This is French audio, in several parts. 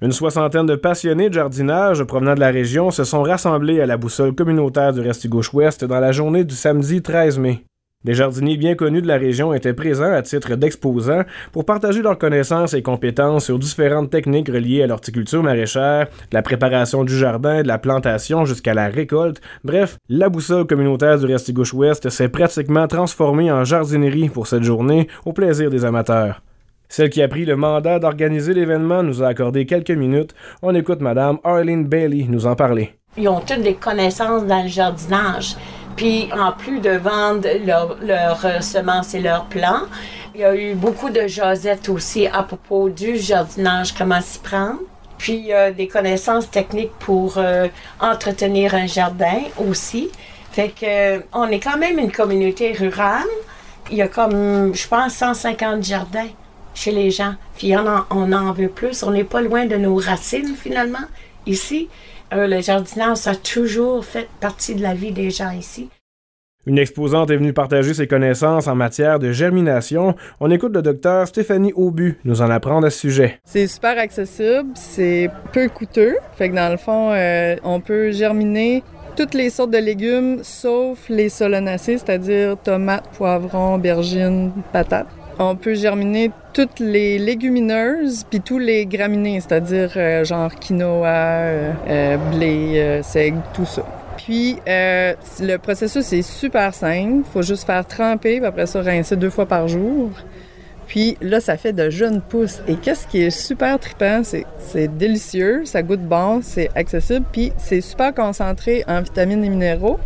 Une soixantaine de passionnés de jardinage provenant de la région se sont rassemblés à la boussole communautaire du Restigouche-Ouest dans la journée du samedi 13 mai. Des jardiniers bien connus de la région étaient présents à titre d'exposants pour partager leurs connaissances et compétences sur différentes techniques reliées à l'horticulture maraîchère, de la préparation du jardin, de la plantation jusqu'à la récolte. Bref, la boussole communautaire du Restigouche-Ouest s'est pratiquement transformée en jardinerie pour cette journée au plaisir des amateurs. Celle qui a pris le mandat d'organiser l'événement nous a accordé quelques minutes. On écoute Madame Arlene Bailey nous en parler. Ils ont toutes des connaissances dans le jardinage. Puis en plus de vendre leurs leur, euh, semences et leurs plants, il y a eu beaucoup de jasettes aussi à propos du jardinage, comment s'y prendre. Puis a des connaissances techniques pour euh, entretenir un jardin aussi. Fait que on est quand même une communauté rurale. Il y a comme, je pense, 150 jardins chez les gens. Puis on en, on en veut plus. On n'est pas loin de nos racines finalement ici. Euh, le jardinage, ça a toujours fait partie de la vie des gens ici. Une exposante est venue partager ses connaissances en matière de germination. On écoute le docteur Stéphanie Aubu nous en apprendre à ce sujet. C'est super accessible, c'est peu coûteux. Fait que dans le fond, euh, on peut germiner toutes les sortes de légumes sauf les solanacées, c'est-à-dire tomates, poivrons, aubergines, patates on peut germiner toutes les légumineuses puis tous les graminées, c'est-à-dire euh, genre quinoa, euh, euh, blé, seigle, tout ça. Puis le processus est super simple, faut juste faire tremper, puis après ça rincer deux fois par jour. Puis là, ça fait de jeunes pousses. Et qu'est-ce qui est super trippant, c'est c'est délicieux, ça goûte bon, c'est accessible, puis c'est super concentré en vitamines et minéraux.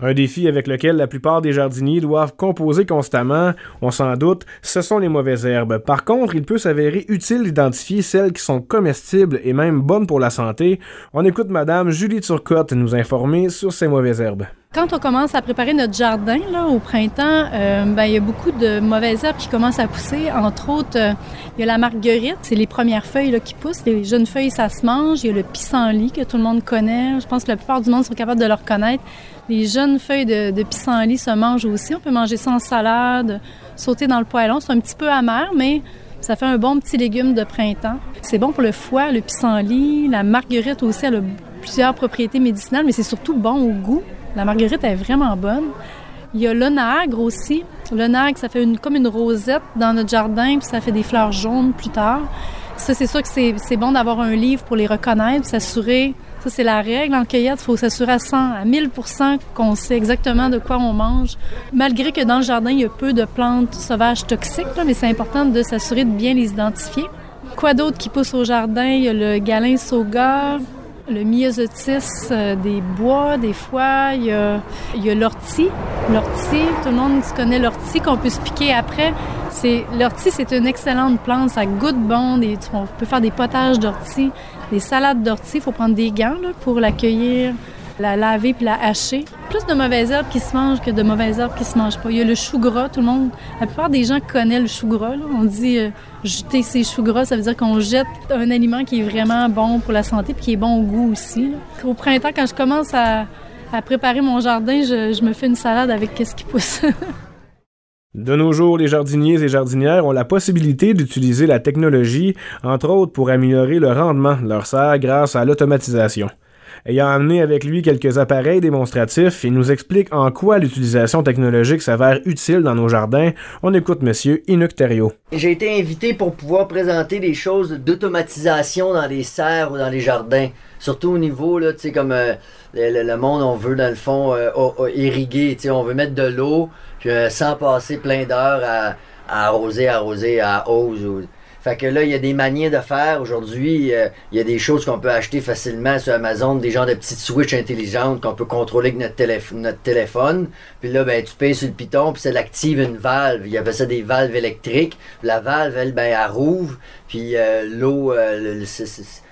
Un défi avec lequel la plupart des jardiniers doivent composer constamment, on s'en doute, ce sont les mauvaises herbes. Par contre, il peut s'avérer utile d'identifier celles qui sont comestibles et même bonnes pour la santé. On écoute Madame Julie Turcotte nous informer sur ces mauvaises herbes. Quand on commence à préparer notre jardin là, au printemps, euh, ben, il y a beaucoup de mauvaises herbes qui commencent à pousser. Entre autres, euh, il y a la marguerite, c'est les premières feuilles là, qui poussent. Les jeunes feuilles, ça se mange. Il y a le pissenlit que tout le monde connaît. Je pense que la plupart du monde sont capables de le reconnaître. Les jeunes feuilles de, de pissenlit se mangent aussi. On peut manger ça en salade, sauter dans le poêlon. C'est un petit peu amer, mais ça fait un bon petit légume de printemps. C'est bon pour le foie, le pissenlit. La marguerite aussi, elle a plusieurs propriétés médicinales, mais c'est surtout bon au goût. La marguerite est vraiment bonne. Il y a l'onagre aussi. L'onagre, ça fait une, comme une rosette dans notre jardin, puis ça fait des fleurs jaunes plus tard. Ça, c'est sûr que c'est bon d'avoir un livre pour les reconnaître, s'assurer. Ça, c'est la règle en cueillette. Il faut s'assurer à 100, à 1000% qu'on sait exactement de quoi on mange. Malgré que dans le jardin, il y a peu de plantes sauvages toxiques, mais c'est important de s'assurer de bien les identifier. Quoi d'autre qui pousse au jardin? Il y a le galin sauga, le myosotis euh, des bois, des fois. Il y a, l'ortie. L'ortie, tout le monde connaît l'ortie qu'on peut se piquer après. C'est, l'ortie, c'est une excellente plante. Ça goûte bon. Des, on peut faire des potages d'ortie, des salades d'ortie. Il faut prendre des gants là, pour l'accueillir la laver puis la hacher. Plus de mauvaises herbes qui se mangent que de mauvaises herbes qui se mangent pas. Il y a le chou gras, tout le monde, la plupart des gens connaissent le chou gras. On dit euh, jeter ses choux gras, ça veut dire qu'on jette un aliment qui est vraiment bon pour la santé puis qui est bon au goût aussi. Au printemps, quand je commence à, préparer mon jardin, je, me fais une salade avec qu'est-ce qui pousse. De nos jours, les jardiniers et jardinières ont la possibilité d'utiliser la technologie, entre autres pour améliorer le rendement de leurs serres grâce à l'automatisation. Ayant amené avec lui quelques appareils démonstratifs, il nous explique en quoi l'utilisation technologique s'avère utile dans nos jardins. On écoute Monsieur Inuk J'ai été invité pour pouvoir présenter des choses d'automatisation dans les serres ou dans les jardins. Surtout au niveau, tu sais, comme euh, le, monde, on veut dans le fond euh, irriguer, tu sais, on veut mettre de l'eau, euh, sans passer plein d'heures à, arroser, arroser, à hose. Ou, fait que là, il y a des manières de faire. Aujourd'hui, euh, il y a des choses qu'on peut acheter facilement sur Amazon, des genres de petites switches intelligentes qu'on peut contrôler avec notre, notre téléphone. Puis là, ben, tu payes sur le piton, puis ça active une valve. Il y avait ça des valves électriques. La valve, elle, ben, elle rouvre, puis euh, l'eau, euh,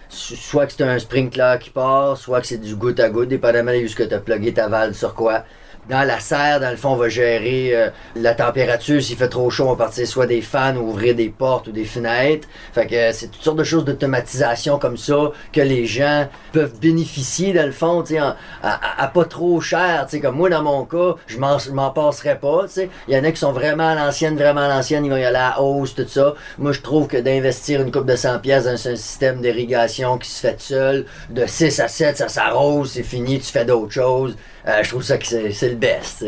soit que c'est un sprinkler qui part, soit que c'est du goutte à goutte, dépendamment de ce que tu as plugué ta valve sur quoi. Dans la serre, dans le fond, on va gérer euh, la température. S'il fait trop chaud, on va partir soit des fans ou ouvrir des portes ou des fenêtres. Fait que euh, c'est toutes sortes de choses d'automatisation comme ça que les gens peuvent bénéficier, dans le fond, tu sais, à, pas trop cher. Tu comme moi, dans mon cas, je m'en, passerais pas, tu. Il y en a qui sont vraiment à l'ancienne, vraiment à l'ancienne, ils vont y aller à la hausse, tout ça. Moi, je trouve que d'investir une coupe de 100 pièces dans un système d'irrigation qui se fait seul, de 6 à 7, ça s'arrose, c'est fini, tu fais d'autres choses. Euh, je trouve ça que c'est le best.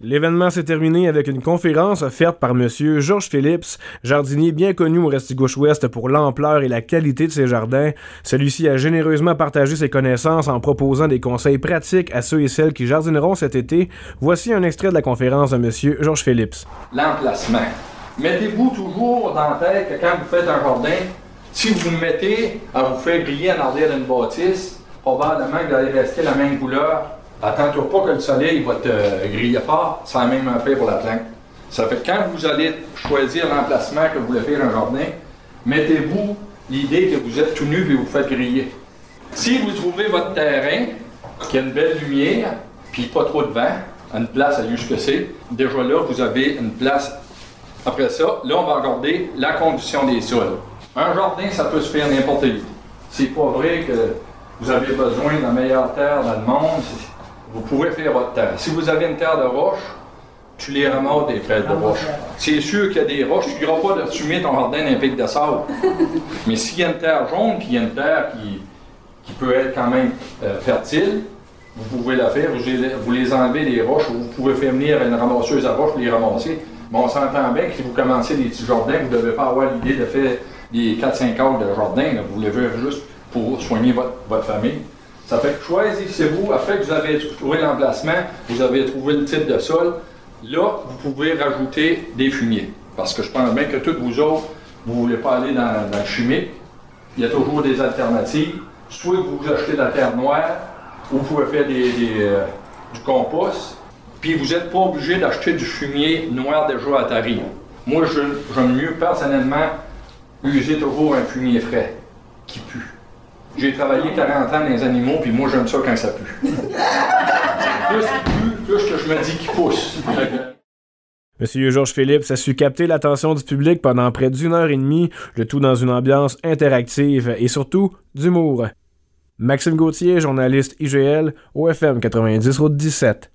L'événement s'est terminé avec une conférence offerte par M. Georges Phillips, jardinier bien connu au Restigouche-Ouest pour l'ampleur et la qualité de ses jardins. Celui-ci a généreusement partagé ses connaissances en proposant des conseils pratiques à ceux et celles qui jardineront cet été. Voici un extrait de la conférence de M. Georges Phillips. L'emplacement. Mettez-vous toujours dans la tête que quand vous faites un jardin, si vous vous mettez à vous faire griller en arrière d'une bâtisse, probablement que vous allez rester la même couleur Attends-toi pas que le soleil va te griller fort, c'est la même affaire pour la plante. Ça fait que quand vous allez choisir l'emplacement que vous voulez faire un jardin, mettez-vous l'idée que vous êtes tout nu et vous faites griller. Si vous trouvez votre terrain, qui a une belle lumière, puis pas trop de vent, une place à jusque c'est, déjà là, vous avez une place. Après ça, là, on va regarder la condition des sols. Un jardin, ça peut se faire n'importe où. C'est pas vrai que vous avez besoin de la meilleure terre dans le monde vous pouvez faire votre terre. Si vous avez une terre de roche, tu les ramasses des feuilles de roche. C'est sûr qu'il y a des roches, tu n'iras pas de fumer ton jardin d'un pic de sable. Mais s'il y a une terre jaune, puis il y a une terre qui, qui peut être quand même euh, fertile, vous pouvez la faire, vous les, enlevez les roches, vous pouvez faire venir une ramasseuse à roches, les ramasser. Mais on s'entend bien que si vous commencez des petits jardins, vous ne devez pas avoir l'idée de faire des 4-5 heures de jardin, vous voulez faire juste pour soigner votre, votre famille. Ça fait que choisissez-vous, après que vous avez trouvé l'emplacement, vous avez trouvé le type de sol, là, vous pouvez rajouter des fumiers. Parce que je pense bien que toutes vous autres, vous ne voulez pas aller dans, le chimique. Il y a toujours des alternatives. Soit vous achetez de la terre noire, ou vous pouvez faire euh, du compost. Puis vous n'êtes pas obligé d'acheter du fumier noir déjà à tarif. Moi, j'aime mieux personnellement user toujours un fumier frais qui pue. J'ai travaillé 40 ans dans les animaux, puis moi, j'aime ça quand ça pue. plus pue, plus que je me dis qu'il pousse. Monsieur Georges Philippe a su capter l'attention du public pendant près d'une heure et demie, le tout dans une ambiance interactive et surtout d'humour. Maxime Gauthier, journaliste IGL, OFM 90 Route 17.